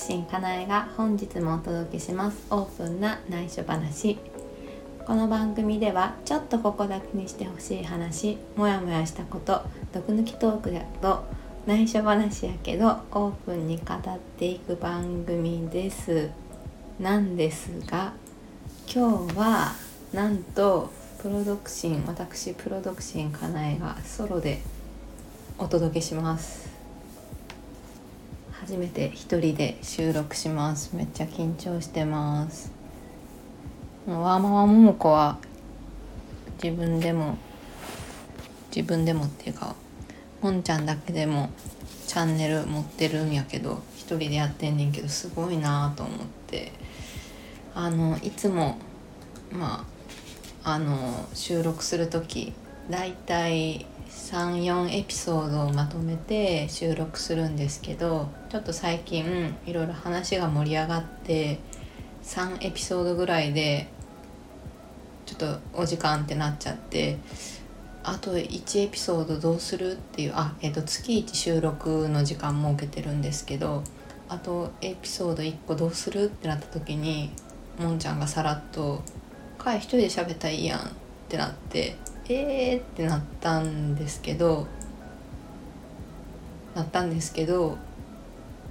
心かなえが本日もお届けします。オープンな内緒話。この番組ではちょっとここだけにしてほしい話。もやもやしたこと。毒抜きトークだと。内緒話やけど。オープンに語っていく番組です。なんですが。今日はなんと。プロドクシン私プロドクシンかなえがソロでお届けします。初めて一人で収録します。めっちゃ緊張してます。ワーママ桃子は自分でも自分でもっていうかもんちゃんだけでもチャンネル持ってるんやけど一人でやってんねんけどすごいなと思って。あのいつもまああの収録する時だいたい34エピソードをまとめて収録するんですけどちょっと最近いろいろ話が盛り上がって3エピソードぐらいでちょっとお時間ってなっちゃってあと1エピソードどうするっていうあ、えー、と月1収録の時間設けてるんですけどあとエピソード1個どうするってなった時にもんちゃんがさらっと「かい一人で喋ったらいいやん」ってなってえーってなったんですけどなったんですけど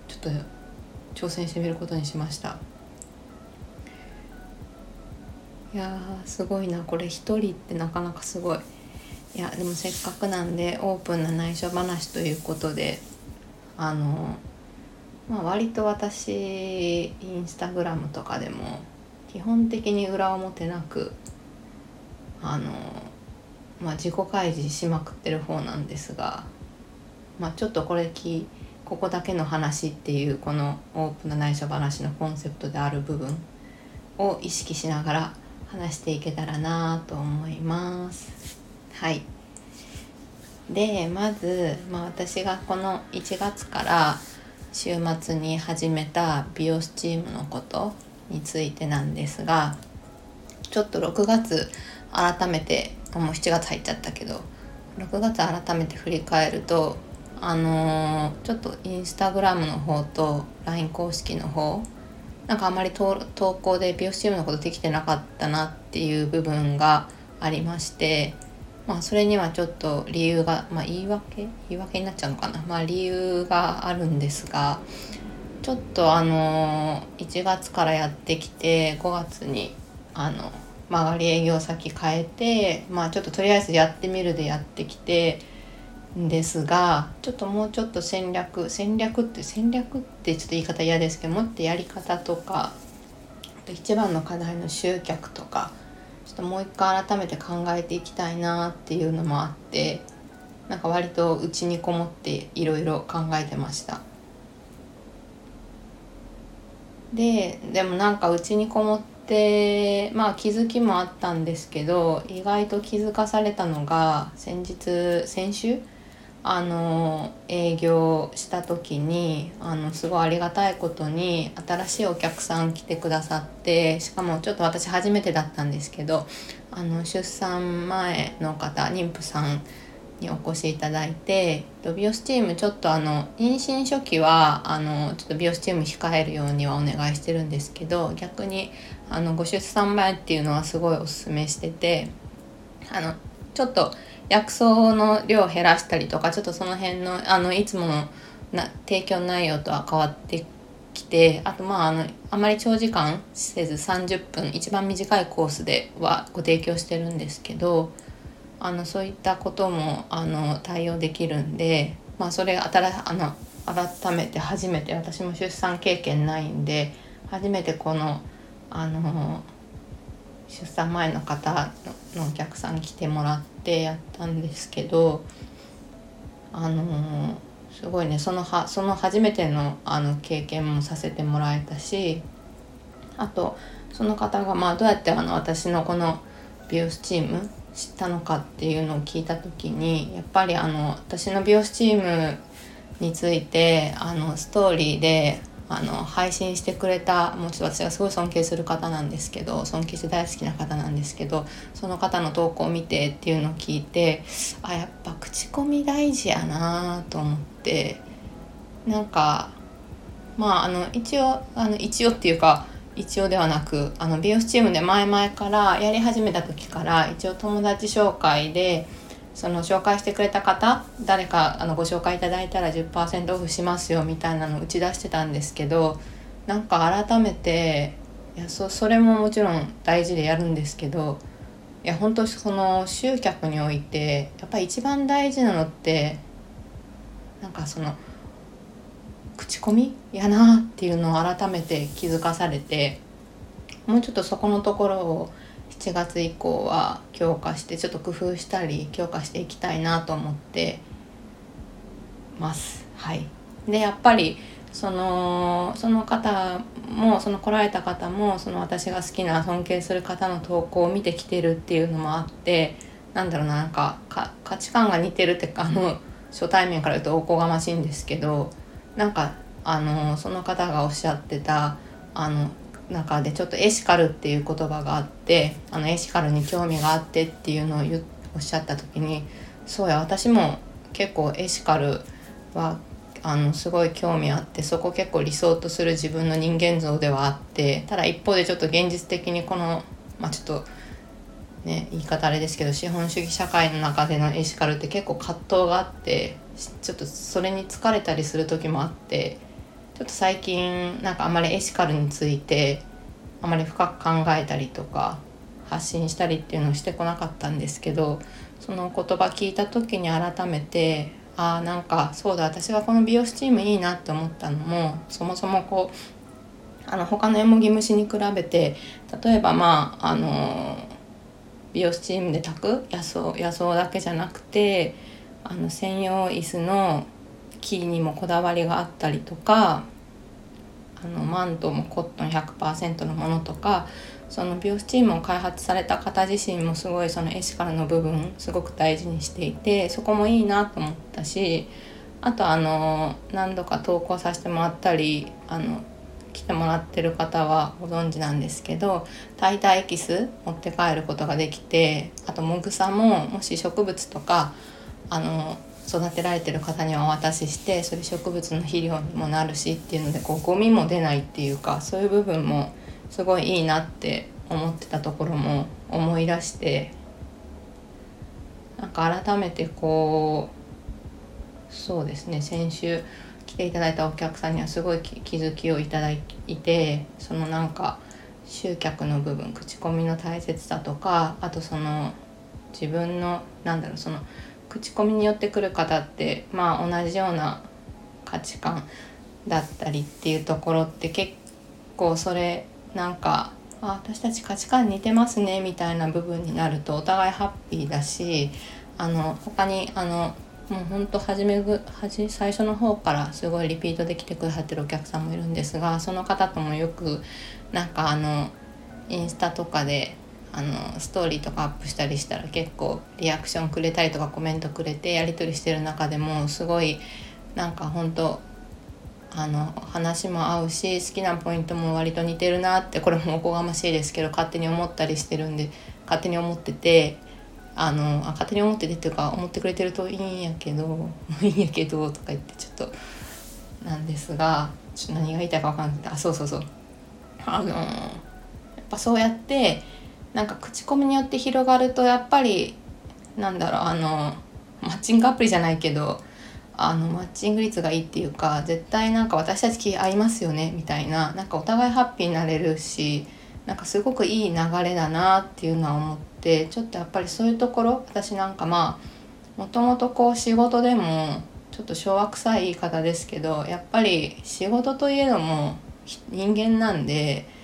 ちょっと挑戦してみることにしました。いやすごいなこれ一人ってなかなかすごい。いやでもせっかくなんでオープンな内緒話ということであのまあ割と私インスタグラムとかでも基本的に裏表なくあのまあ、自己開示しまくってる方なんですが、まあ、ちょっとこれきここだけの話っていうこのオープンな内緒話のコンセプトである部分を意識しながら話していけたらなと思います。はいでまず、まあ、私がこの1月から週末に始めた美容スチームのことについてなんですがちょっと6月改めてもう7月入っちゃったけど6月改めて振り返るとあのー、ちょっとインスタグラムの方と LINE 公式の方なんかあまり投稿で美容師チームのことできてなかったなっていう部分がありましてまあそれにはちょっと理由がまあ言い訳？言い訳になっちゃうのかな？まあ理由があるんですがちょっとあのー、1月からやってきて5月にあの曲がり営業先変えてまあちょっととりあえずやってみるでやってきてんですがちょっともうちょっと戦略戦略って戦略ってちょっと言い方嫌ですけどもっとやり方とか一番の課題の集客とかちょっともう一回改めて考えていきたいなっていうのもあってなんか割とうちにこもっていろいろ考えてました。ででもなんかうちにこもってでまあ気づきもあったんですけど意外と気づかされたのが先日先週？あの営業した時にあのすごいありがたいことに新しいお客さん来てくださってしかもちょっと私初めてだったんですけどあの出産前の方妊婦さんにお越しいただいて美容スチームちょっとあの妊娠初期はあのちょっと美容スチーム控えるようにはお願いしてるんですけど逆にあのご出産前っていうのはすごいおすすめしててあのちょっと薬草の量を減らしたりとかちょっとその辺のあのいつものな提供内容とは変わってきてあとまああのあまり長時間せず30分一番短いコースではご提供してるんですけどあのそういったこともあの対応できるんで、まあ、それが新あの改めて初めて私も出産経験ないんで初めてこのあの出産前の方のお客さん来てもらってやったんですけどあのすごいねそのはその初めてのあの経験もさせてもらえたしあとその方がまあどうやってあの私のこの美容師チーム知ったのかっていうのを聞いた時にやっぱりあの私の美容師チームについてあのストーリーであの配信してくれたもうちょっと私がすごい尊敬する方なんですけど尊敬して大好きな方なんですけどその方の投稿を見てっていうのを聞いてあやっぱ口コミ大事やなと思ってなんかまああの一応あの一応っていうか一応ではなくあの美容師チームで前々からやり始めた時から一応友達紹介でその紹介してくれた方誰かあのご紹介いただいたら10%オフしますよみたいなの打ち出してたんですけどなんか改めていやそそれももちろん大事でやるんですけどいや本当その集客においてやっぱり一番大事なのってなんかその口コミやなっていうのを改めて気づかされてもうちょっとそこのところを7月以降は強化してちょっと工夫したり強化していきたいなと思ってます。はい、でやっぱりそのその方もその来られた方もその私が好きな尊敬する方の投稿を見てきてるっていうのもあってなんだろうななんか価値観が似てるってあの初対面から言うとおこがましいんですけどなんかあのその方がおっしゃってたあの中でちょっとエシカルっていう言葉があってあのエシカルに興味があってっていうのをおっしゃった時にそうや私も結構エシカルはあのすごい興味あってそこ結構理想とする自分の人間像ではあってただ一方でちょっと現実的にこのまあちょっとね言い方あれですけど資本主義社会の中でのエシカルって結構葛藤があってちょっとそれに疲れたりする時もあってちょっと最近なんかあまりエシカルについてあまり深く考えたりとか発信したりっていうのをしてこなかったんですけどその言葉聞いた時に改めてああなんかそうだ私がこの美容師チームいいなって思ったのもそもそもこうあの他のエモギ虫に比べて例えばまああの美容師チームで炊く野草野草だけじゃなくてあの専用椅子の木にもこだわりがあったりとかあのマントもコットン100%のものとかその美容師チームを開発された方自身もすごいそのエシカルの部分すごく大事にしていてそこもいいなと思ったしあとあの何度か投稿させてもらったりあの来てもらってる方はご存知なんですけど炊いたエキス持って帰ることができてあともぐさももし植物とかあの育てられてる方にはお渡ししてそれ植物の肥料にもなるしっていうのでこうゴミも出ないっていうかそういう部分もすごいいいなって思ってたところも思い出してなんか改めてこうそうですね先週来ていただいたお客さんにはすごい気づきをいただいてそのなんか集客の部分口コミの大切さとかあとその自分のなんだろうその口コミによってくる方ってまあ同じような価値観だったりっていうところって結構それなんかあ私たち価値観似てますねみたいな部分になるとお互いハッピーだしあの他にあのもうほんと初めぐ最初の方からすごいリピートできてくださってるお客さんもいるんですがその方ともよくなんかあのインスタとかであのストーリーとかアップしたりしたら結構リアクションくれたりとかコメントくれてやり取りしてる中でもすごいなんか本当あの話も合うし好きなポイントも割と似てるなってこれもおこがましいですけど勝手に思ったりしてるんで勝手に思っててあのあ勝手に思っててっていうか思ってくれてるといいんやけどいいんやけどとか言ってちょっとなんですがちょっと何が言いたいか分かんないあそうそうそう。あのやっぱそうやってなんか口コミによって広がるとやっぱりなんだろうあのマッチングアプリじゃないけどあのマッチング率がいいっていうか絶対なんか私たち気合いますよねみたいななんかお互いハッピーになれるしなんかすごくいい流れだなっていうのは思ってちょっとやっぱりそういうところ私なんかまあもともとこう仕事でもちょっと昭和臭い言い方ですけどやっぱり仕事といえども人間なんで。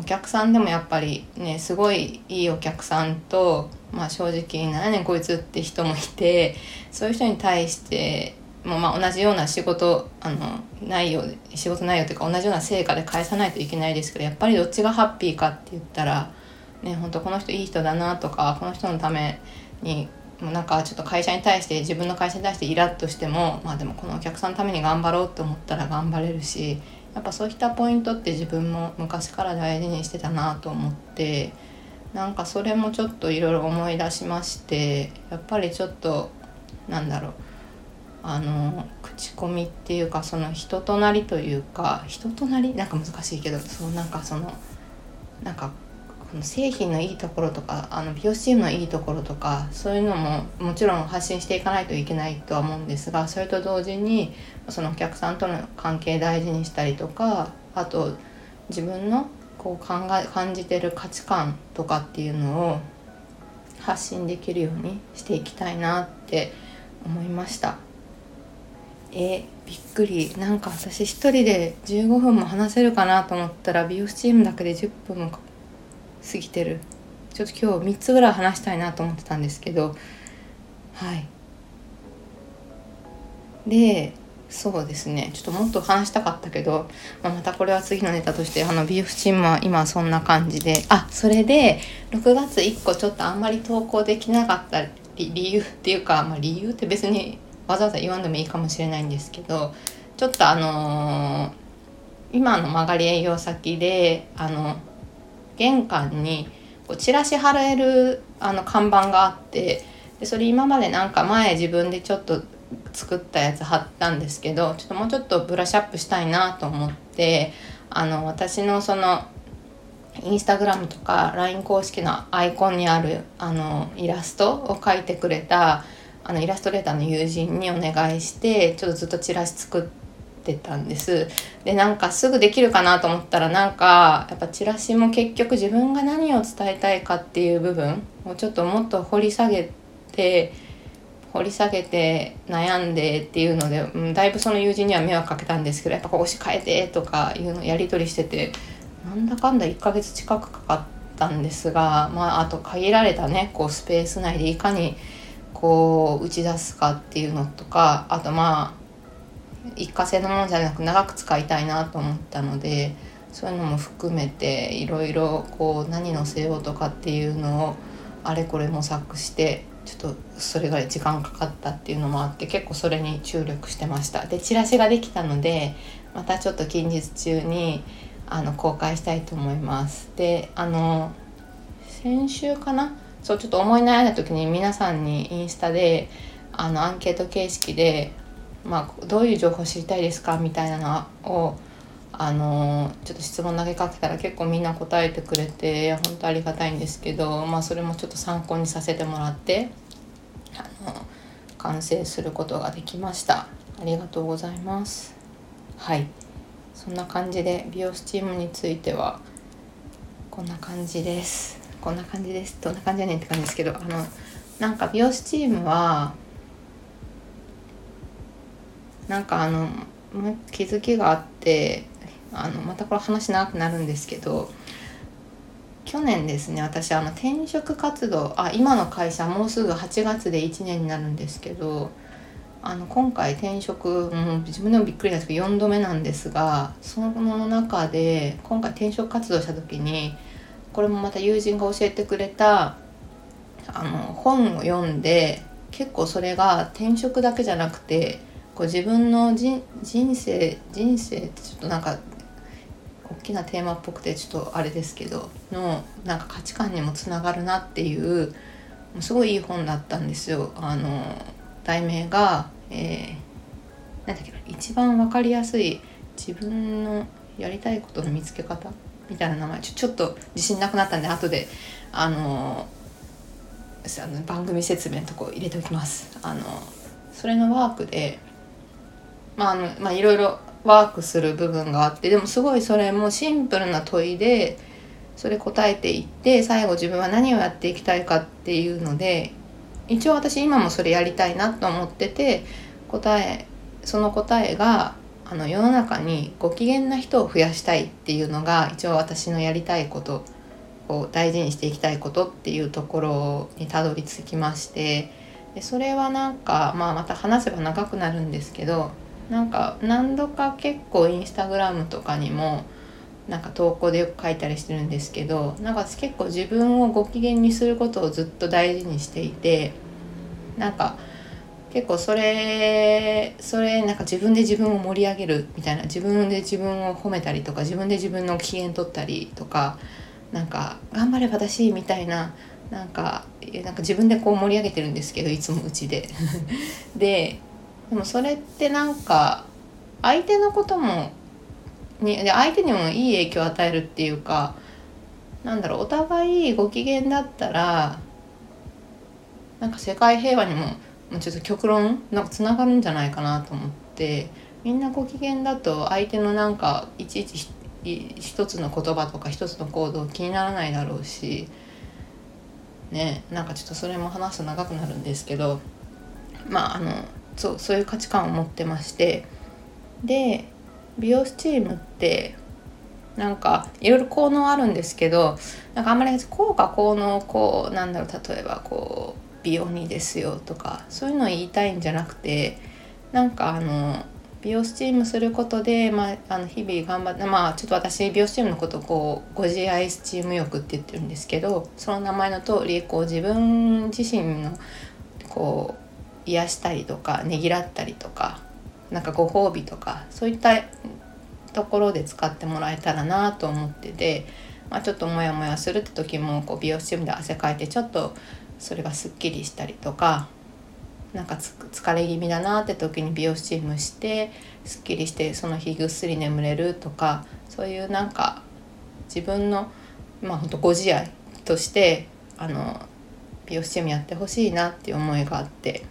お客さんでもやっぱりねすごいいいお客さんと、まあ、正直何やねんこいつって人もいてそういう人に対してもまあ同じような仕事あの内容仕事内容というか同じような成果で返さないといけないですけどやっぱりどっちがハッピーかって言ったらね本当この人いい人だなとかこの人のためにもうなんかちょっと会社に対して自分の会社に対してイラッとしてもまあでもこのお客さんのために頑張ろうと思ったら頑張れるしやっぱそういったポイントって自分も昔から大事にしてたなと思ってなんかそれもちょっといろいろ思い出しましてやっぱりちょっとなんだろうあの口コミっていうかその人となりというか人となり？なんか難しいけどそうなんかそのなんか製品のいいところとかあの美容チームのいいところとかそういうのももちろん発信していかないといけないとは思うんですがそれと同時にそのお客さんとの関係大事にしたりとかあと自分のこう考え感じてる価値観とかっていうのを発信できるようにしていきたいなって思いました。えびっくり。なんか私一人で15分も話せるかなと思ったら美容師チームだけで10分も過ぎてる。ちょっと今日3つぐらい話したいなと思ってたんですけど。はい。でそうですね。ちょっともっと話したかったけど、まあ、またこれは次のネタとしてあのビーフチームは今そんな感じで。あそれで6月1個ちょっとあんまり投稿できなかった理由っていうか、まあ、理由って別にわざわざ言わんでもいいかもしれないんですけどちょっとあのー、今の曲がり営業先であの玄関にこうチラシ貼れるあの看板があってでそれ今までなんか前自分でちょっと作ったやつ貼ったんですけどちょっともうちょっとブラッシュアップしたいなと思ってあの私のそのインスタグラムとか LINE 公式のアイコンにあるあのイラストを描いてくれたあのイラストレーターの友人にお願いしてちょっとずっとチラシ作ってたんです。でなんかすぐできるかなと思ったらなんかやっぱチラシも結局自分が何を伝えたいかっていう部分をちょっともっと掘り下げて掘り下げて悩んでっていうので、うん、だいぶその友人には迷惑かけたんですけどやっぱここし変えてとかいうのやり取りしててなんだかんだ1ヶ月近くかかったんですがまああと限られたねこうスペース内でいかにこう打ち出すかっていうのとかあとまあ一過性のものじゃなく長く使いたいなと思ったのでそういうのも含めていろいろこう何載せようとかっていうのをあれこれ模索してちょっとそれぐらい時間かかったっていうのもあって結構それに注力してました。でチラシができたのでまたちょっと近日中にあの公開したいと思います。であの先週かな？そうちょっと思い悩んだ時に皆さんにインスタであのアンケート形式で、まあ、どういう情報知りたいですかみたいなのをあのちょっと質問投げかけたら結構みんな答えてくれて本当ありがたいんですけど、まあ、それもちょっと参考にさせてもらってあの完成することができました。ありがとうございます。はい。そんな感じで美容スチームについてはこんな感じです。こんな感じです。どんな感じやねんって感じですけどあのなんか美容スチームはなんかあの気づきがあってあのまたこれ話長くなるんですけど去年ですね私あの転職活動あ今の会社もうすぐ8月で1年になるんですけどあの今回転職、うん、自分でもびっくりなんですけど4度目なんですがその中で今回転職活動した時にこれもまた友人が教えてくれたあの本を読んで結構それが転職だけじゃなくてこう自分の人生人生ってちょっとなんか大きなテーマっぽくてちょっとあれですけどのなんか価値観にもつながるなっていうすごいいい本だったんですよ。あの題名が、えー、なんだっけ一番分かりやすい自分のやりたいことの見つけ方みたいな名前ちょちょっと自信なくなったんで後であのあの番組説明のとこ入れておきます。あのそれのワークでまああのまあいろいろワークする部分があってでもすごいそれもシンプルな問いでそれ答えていって最後自分は何をやっていきたいかっていうので一応私今もそれやりたいなと思ってて答えその答えがあの世の中にご機嫌な人を増やしたいっていうのが一応私のやりたいことを大事にしていきたいことっていうところにたどり着きましてでそれはなんか、まあ、また話せば長くなるんですけどなんか何度か結構インスタグラムとかにもなんか投稿でよく書いたりしてるんですけどなんか結構自分をご機嫌にすることをずっと大事にしていてなんか結構それそれなんか自分で自分を盛り上げるみたいな自分で自分を褒めたりとか自分で自分の機嫌取ったりとかなんか頑張ればだしみたいななんかなんか自分でこう盛り上げてるんですけどいつもうちで。ででもそれってなんか相手のこともにで相手にもいい影響を与えるっていうかなんだろうお互いご機嫌だったらなんか世界平和にももうちょっと極論なんかつながるんじゃないかなと思ってみんなご機嫌だと相手のなんかいちいち一つの言葉とか一つの行動気にならないだろうしねなんかちょっとそれも話すと長くなるんですけどまああのそうそういう価値観を持ってまして。で美容スチームってなんかいろいろ効能あるんですけどなんかあんまり効果効能こうなんだろう例えばこう美容にですよとかそういうのを言いたいんじゃなくてなんかあの美容スチームすることで、まあ、あの日々頑張ってまあちょっと私美容スチームのことをこうご自愛スチーム浴って言ってるんですけどその名前の通りこう自分自身のこう癒したりとかねぎらったりとかなんかご褒美とかそういったところで使ってもらえたらなと思ってて、まあ、ちょっとモヤモヤするって時もこう美容チームで汗かいてちょっとそれがすっきりしたりとかなんか疲れ気味だなって時に美容チームしてすっきりしてその日ぐっすり眠れるとかそういうなんか自分のまあほんとご自愛としてあの美容チームやってほしいなっていう思いがあって。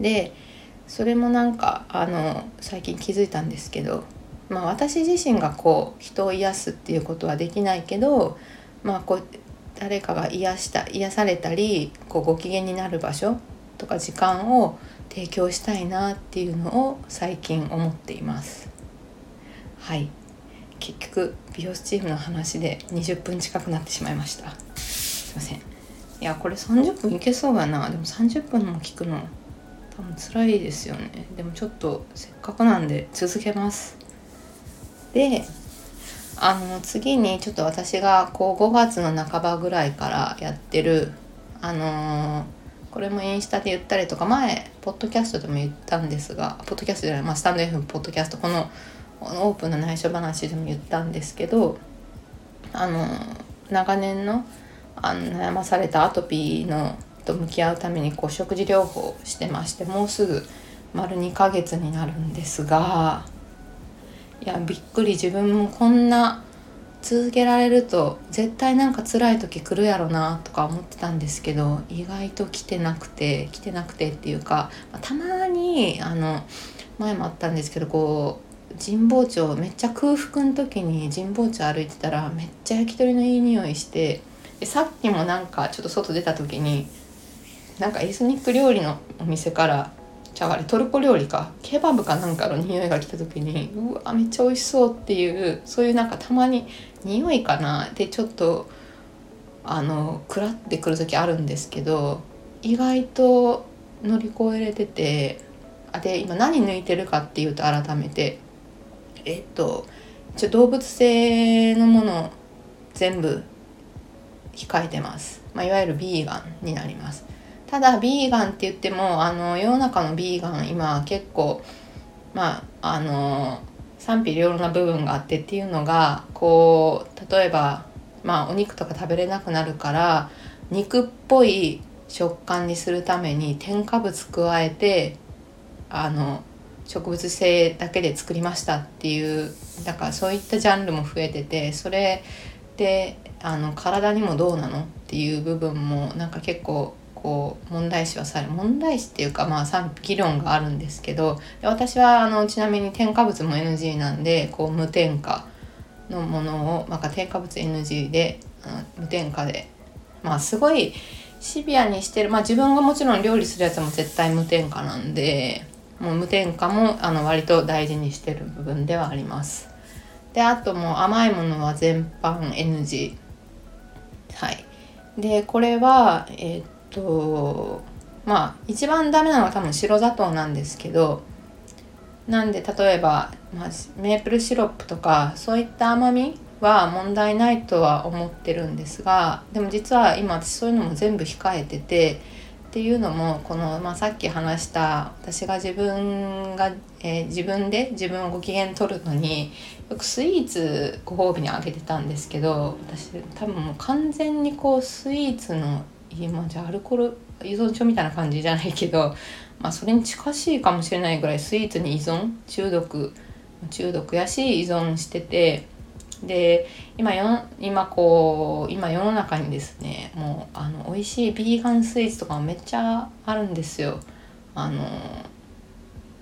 でそれもなんかあの最近気づいたんですけど、まあ、私自身がこう人を癒すっていうことはできないけど、まあ、こう誰かが癒した癒されたりこうご機嫌になる場所とか時間を提供したいなっていうのを最近思っています。はい。結局美容スチームの話で20分近くなってしまいました。すいません。いやこれ30分いけそうやな。でも30分も聞くの多分辛いですよね。でもちょっとせっかくなんで続けます。であの次にちょっと私がこう5月の半ばぐらいからやってるあのー、これもインスタで言ったりとか前ポッドキャストでも言ったんですがポッドキャストじゃない、まあ、スタンド F ポッドキャストこのオープンな内緒話でも言ったんですけどあの長年のあの悩まされたアトピーのと向き合うためにこう食事療法してましてもうすぐ丸2ヶ月になるんですがいやびっくり自分もこんな続けられると絶対なんか辛い時来るやろなとか思ってたんですけど意外と来てなくて来てなくてっていうかたまにあの前もあったんですけどこう神保町めっちゃ空腹の時に神保町歩いてたらめっちゃ焼き鳥のいい匂いしてでさっきもなんかちょっと外出た時になんかエスニック料理のお店からじゃああれトルコ料理か。ケバブかなんかの匂いが来た時にうわめっちゃ美味しそうっていうそういうなんかたまに匂いかな。でちょっとあのくらってくる時あるんですけど意外と乗り越えれててあで今何抜いてるかっていうと改めてえっと一応動物性のもの全部控えてます、まあ、いわゆるビーガンになります。ただビーガンって言ってもあの世の中のビーガン今結構まああの賛否両論な部分があってっていうのがこう例えばまあお肉とか食べれなくなるから肉っぽい食感にするために添加物加えてあの植物性だけで作りましたっていうだからそういったジャンルも増えててそれであの体にもどうなのっていう部分もなんか結構こう問題視はされ問題視っていうかまあ議論があるんですけど私はあのちなみに添加物も NG なんでこう無添加のものを、まあ、添加物 NG で、無添加でまあすごいシビアにしてる。まあ自分がもちろん料理するやつも絶対無添加なんでもう無添加もあの割と大事にしてる部分ではあります。であともう甘いものは全般 NG はい。でこれはえー、っとまあ一番ダメなのは多分白砂糖なんですけどなんで例えば、まあ、メープルシロップとかそういった甘みは問題ないとは思ってるんですがでも実は今私そういうのも全部控えててっていうのもこの、まあ、さっき話した私が自分が、えー、自分で自分をご機嫌取るのによくスイーツご褒美にあげてたんですけど私多分もう完全にこうスイーツの今じゃアルコール依存症みたいな感じじゃないけど、まあ、それに近しいかもしれないぐらいスイーツに依存中毒中毒やし依存しててで今よ今こう今世の中にですねもうあの美味しいビーガンスイーツとかもめっちゃあるんですよ。あの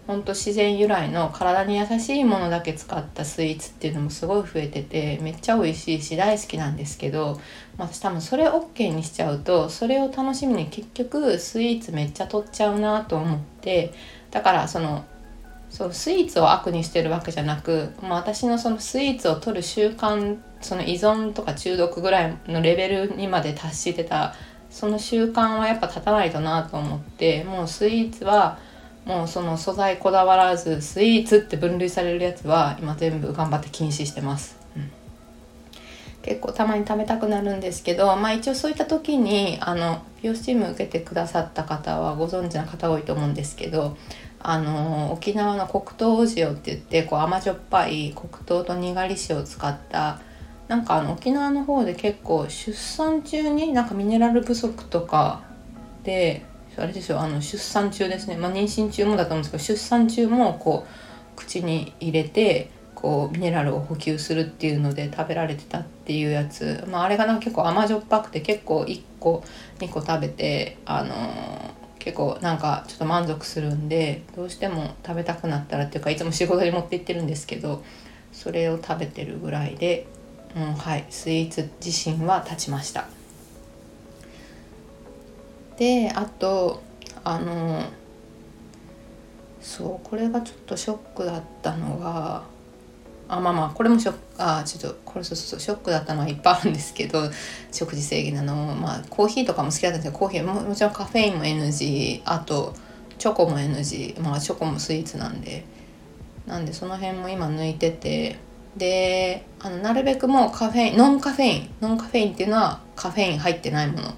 ほんと自然由来の体に優しいものだけ使ったスイーツっていうのもすごい増えててめっちゃ美味しいし大好きなんですけど、まあ、私多分それ OK にしちゃうとそれを楽しみに結局スイーツめっちゃ取っちゃうなと思ってだからそのそうスイーツを悪にしてるわけじゃなく、まあ、私のそのスイーツを取る習慣その依存とか中毒ぐらいのレベルにまで達してたその習慣はやっぱ立たないとなと思ってもうスイーツはもうその素材こだわらずスイーツって分類されるやつは今全部頑張って禁止してます、うん、結構たまに食べたくなるんですけどまあ一応そういった時にあの美容スチーム受けてくださった方はご存知の方多いと思うんですけどあの沖縄の黒糖塩って言ってこう甘じょっぱい黒糖とにがり塩を使ったなんかあの沖縄の方で結構出産中になんかミネラル不足とかであれですよあの出産中ですね、まあ、妊娠中もだと思うんですけど出産中もこう口に入れてこうミネラルを補給するっていうので食べられてたっていうやつ、まあ、あれがなんか結構甘じょっぱくて結構1個2個食べてあのー、結構なんかちょっと満足するんでどうしても食べたくなったらっていうかいつも仕事に持って行ってるんですけどそれを食べてるぐらいで、うん、はいスイーツ自身は立ちました。であとあのそうこれがちょっとショックだったのがあまあまあこれもショックあちょっとこれそうそうショックだったのはいっぱいあるんですけど食事制限なのまあコーヒーとかも好きだったんですけどコーヒーももちろんカフェインも NG あとチョコも NG まあチョコもスイーツなんでなんでその辺も今抜いててであのなるべくもうカフェインノンカフェインノンカフェインっていうのはカフェイン入ってないもの。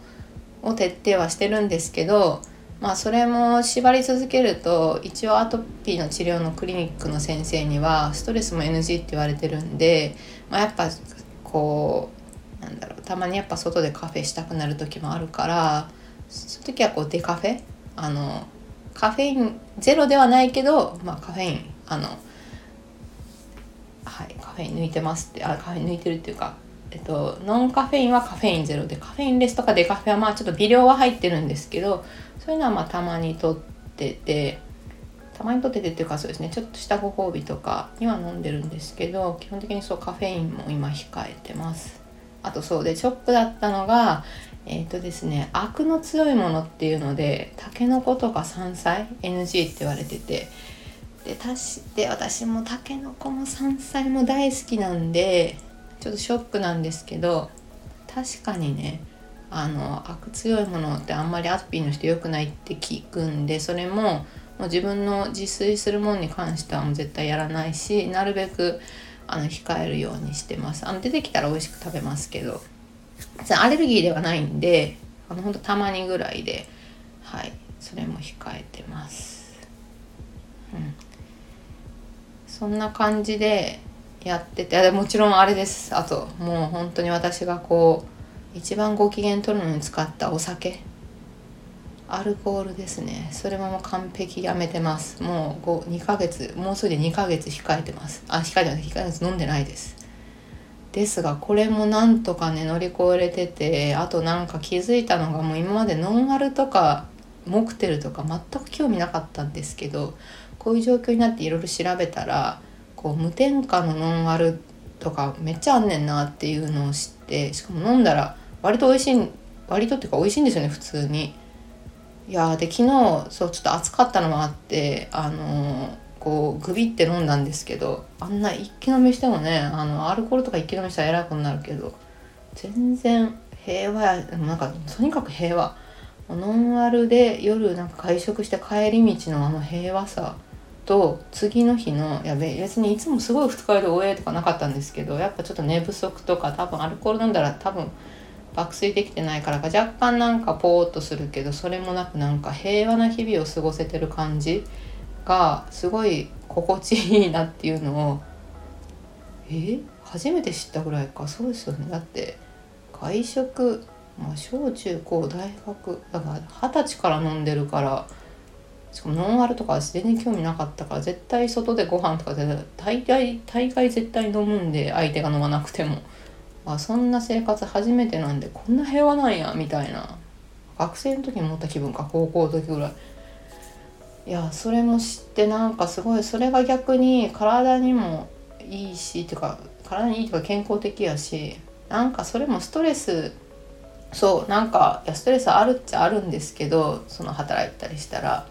を徹底はしてるんですけどまあそれも縛り続けると一応アトピーの治療のクリニックの先生にはストレスも NG って言われてるんで、まあ、やっぱこうなんだろうたまにやっぱ外でカフェしたくなる時もあるからその時はこうデカフェあのカフェインゼロではないけど、まあ、カフェインあのはいカフェイン抜いてますってあカフェイン抜いてるっていうかえっと、ノンカフェインはカフェインゼロでカフェインレスとかデカフェはまあちょっと微量は入ってるんですけどそういうのはまあたまにとっててたまにとっててっていうかそうですねちょっとしたご褒美とかには飲んでるんですけど基本的にそうカフェインも今控えてます。あとそうでショックだったのがえっ、ー、とですねアクの強いものっていうのでタケノコとか山菜 NG って言われててでたしで私もタケノコも山菜も大好きなんでちょっとショックなんですけど確かにねあの悪強いものってあんまりアトピーの人良くないって聞くんでそれももう自分の自炊するものに関してはもう絶対やらないしなるべくあの控えるようにしてます。あの出てきたら美味しく食べますけどアレルギーではないんであのほんとたまにぐらいではいそれも控えてます。うん。そんな感じでやっててもちろんあれです。あともう本当に私がこう一番ご機嫌取るのに使ったお酒。アルコールですね。それももう完璧やめてます。もう2ヶ月もうすぐで2ヶ月控えてます。あ控えてます。2ヶ月飲んでないです。ですがこれもなんとかね乗り越えれててあとなんか気づいたのがもう今までノンアルとかモクテルとか全く興味なかったんですけどこういう状況になっていろいろ調べたらこう無添加のノンアルとかめっちゃあんねんなっていうのを知ってしかも飲んだら割と美味しい割とっていうか美味しいんですよね普通に。いやで昨日そうちょっと暑かったのもあってあのー、こうグビって飲んだんですけどあんな一気飲みしてもねあのアルコールとか一気飲みしたら偉くなるけど全然平和やなんかとにかく平和ノンアルで夜なんか会食して帰り道のあの平和さと次の日のやべえ別にいつもすごい二日酔いでおえとかなかったんですけどやっぱちょっと寝不足とか多分アルコール飲んだら多分爆睡できてないからか若干なんかポーっとするけどそれもなくなんか平和な日々を過ごせてる感じがすごい心地いいなっていうのをえ？初めて知ったぐらいか。そうですよね。だって外食まあ、小中高大学だから二十歳から飲んでるからしかもノンアルとか全然興味なかったから絶対外でご飯とか大概大概絶対飲むんで相手が飲まなくても。あそんな生活初めてなんでこんな平和なんやみたいな。学生の時に思った気分か高校の時ぐらい。いやそれも知ってなんかすごいそれが逆に体にもいいしっていうか体にいいとか健康的やしなんかそれもストレスそうなんかいやストレスあるっちゃあるんですけどその働いたりしたら。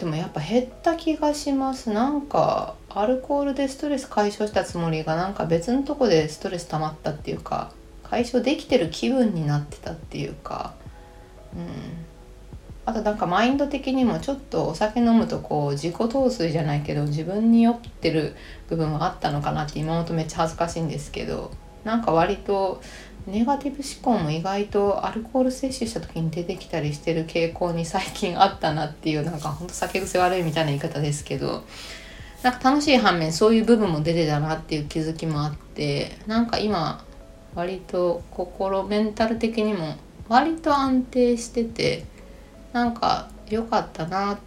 でもやっぱ減った気がします。なんかアルコールでストレス解消したつもりがなんか別のとこでストレス溜まったっていうか解消できてる気分になってたっていうか。うん。あとなんかマインド的にもちょっとお酒飲むとこう自己陶酔じゃないけど自分に酔ってる部分はあったのかなって今思うとめっちゃ恥ずかしいんですけどなんか割とネガティブ思考も意外とアルコール摂取した時に出てきたりしてる傾向に最近あったなっていうなんかほんと酒癖悪いみたいな言い方ですけどなんか楽しい反面そういう部分も出てたなっていう気づきもあってなんか今割と心メンタル的にも割と安定しててなんか良かったな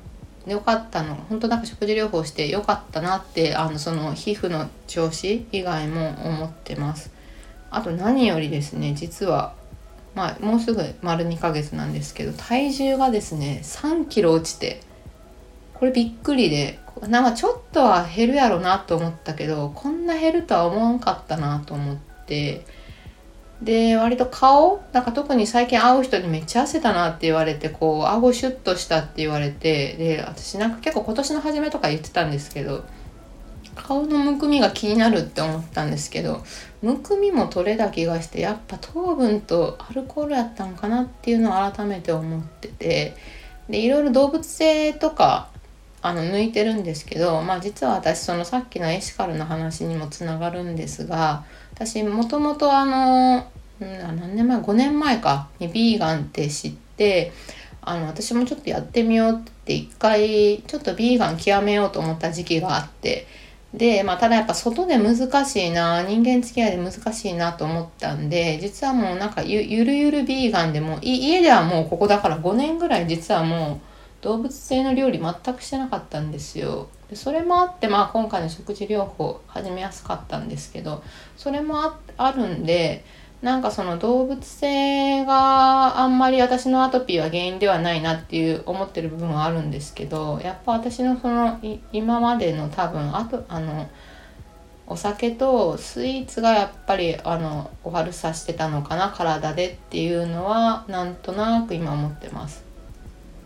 良かったの本当なんか食事療法して良かったなってあのその皮膚の調子以外も思ってます。あと何よりですね実はまあもうすぐ丸2ヶ月なんですけど体重がですね3キロ落ちてこれびっくりでなんかちょっとは減るやろなと思ったけどこんな減るとは思わんかったなと思ってで割と顔なんか特に最近会う人にめっちゃ痩せたなって言われてこう顎シュッとしたって言われてで私なんか結構今年の初めとか言ってたんですけど顔のむくみが気になるって思ったんですけどむくみも取れた気がしてやっぱ糖分とアルコールやったんかなっていうのを改めて思っててでいろいろ動物性とかあの抜いてるんですけど、まあ、実は私そのさっきのエシカルの話にもつながるんですが私もともとあの何年前5年前かにビーガンって知ってあの私もちょっとやってみようって一回ちょっとビーガン極めようと思った時期があってで、まあ、ただやっぱ外で難しいな人間付き合いで難しいなと思ったんで実はもうなんかゆゆるゆるビーガンでも家ではもうここだから5年ぐらい実はもう動物性の料理全くしてなかったんですよ。でそれもあって、まあ、今回の食事療法始めやすかったんですけどそれもああるんでなんかその動物性があんまり私のアトピーは原因ではないなっていう思ってる部分はあるんですけどやっぱ私のその今までの多分あとあのお酒とスイーツがやっぱりあのお悪さしてたのかな体でっていうのはなんとなく今思ってます。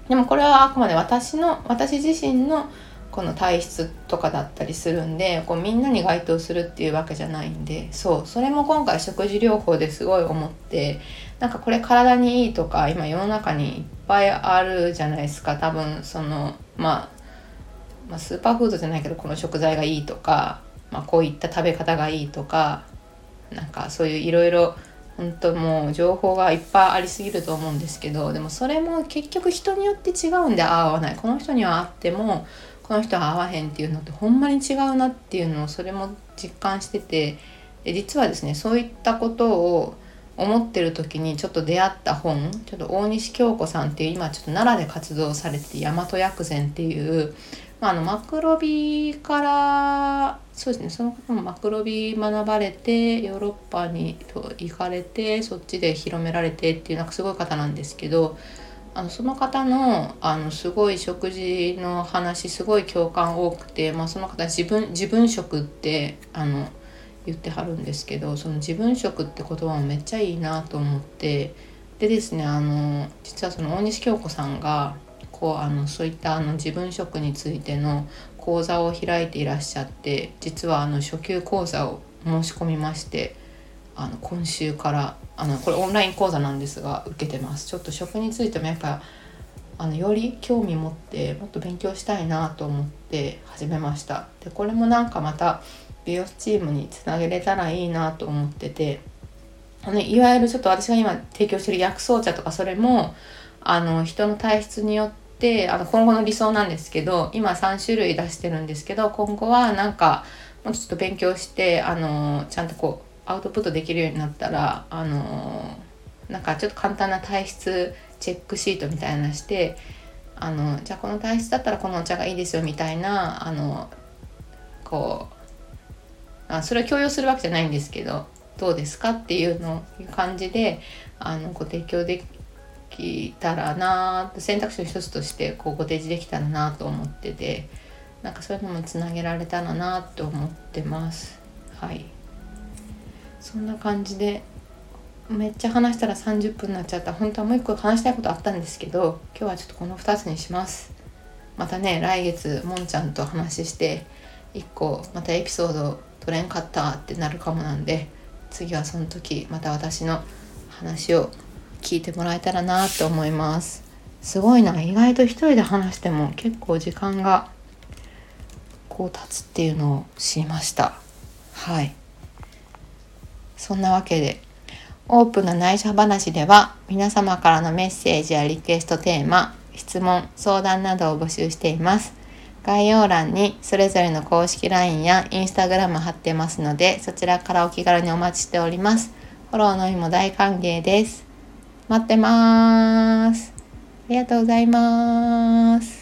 でもこれはあくまで私の私自身のこの体質とかだったりするんでこうみんなに該当するっていうわけじゃないんでそうそれも今回食事療法ですごい思ってなんかこれ体にいいとか今世の中にいっぱいあるじゃないですか。多分その、まあ、まあスーパーフードじゃないけどこの食材がいいとか、まあ、こういった食べ方がいいとかなんかそういういろいろ本当もう情報がいっぱいありすぎると思うんですけどでもそれも結局人によって違うんで合わない。この人には合ってもこの人は合わへんっていうのってほんまに違うなっていうのをそれも実感しててで実はですねそういったことを思ってる時にちょっと出会った本ちょっと大西京子さんっていう今ちょっと奈良で活動されてて大和薬膳っていう、まあ、あのマクロビからそうですねその方もマクロビ学ばれてヨーロッパに行かれてそっちで広められてっていうなんかすごい方なんですけどあのその方のあのすごい食事の話すごい共感多くて、まあ、その方自分自分食ってあの言ってはるんですけどその自分食って言葉もめっちゃいいなと思ってでですねあの実はその大西京子さんがこうあのそういったあの自分食についての講座を開いていらっしゃって実はあの初級講座を申し込みましてあの今週からあのこれオンライン講座なんですが受けてます。ちょっと食についてもやっぱあのより興味持ってもっと勉強したいなと思って始めました。でこれもなんかまた美容チームにつなげれたらいいなと思っててあのいわゆるちょっと私が今提供してる薬草茶とかそれもあの人の体質によってあの今後の理想なんですけど今3種類出してるんですけど今後はなんかもうちょっと勉強してあのちゃんとこうアウトプットできるようになったらあのなんかちょっと簡単な体質チェックシートみたいなしてあのじゃあこの体質だったらこのお茶がいいですよみたいなあのこうあそれを強要するわけじゃないんですけどどうですかっていうの感じであのご提供できたらな選択肢の一つとしてこうご提示できたらなと思っててなんかそういうのもつなげられたらなと思ってます。はい。そんな感じでめっちゃ話したら30分になっちゃった。本当はもう一個話したいことあったんですけど今日はちょっとこの2つにします。またね来月もんちゃんと話して1個またエピソード取れんかったってなるかもなんで次はその時また私の話を聞いてもらえたらなと思います。すごいな意外と一人で話しても結構時間がこう経つっていうのを知りました。はい。そんなわけでオープンな内緒話では皆様からのメッセージやリクエストテーマ質問相談などを募集しています。概要欄にそれぞれの公式 LINE や Instagram 貼ってますのでそちらからお気軽にお待ちしております。フォローの意も大歓迎です。待ってます。ありがとうございます。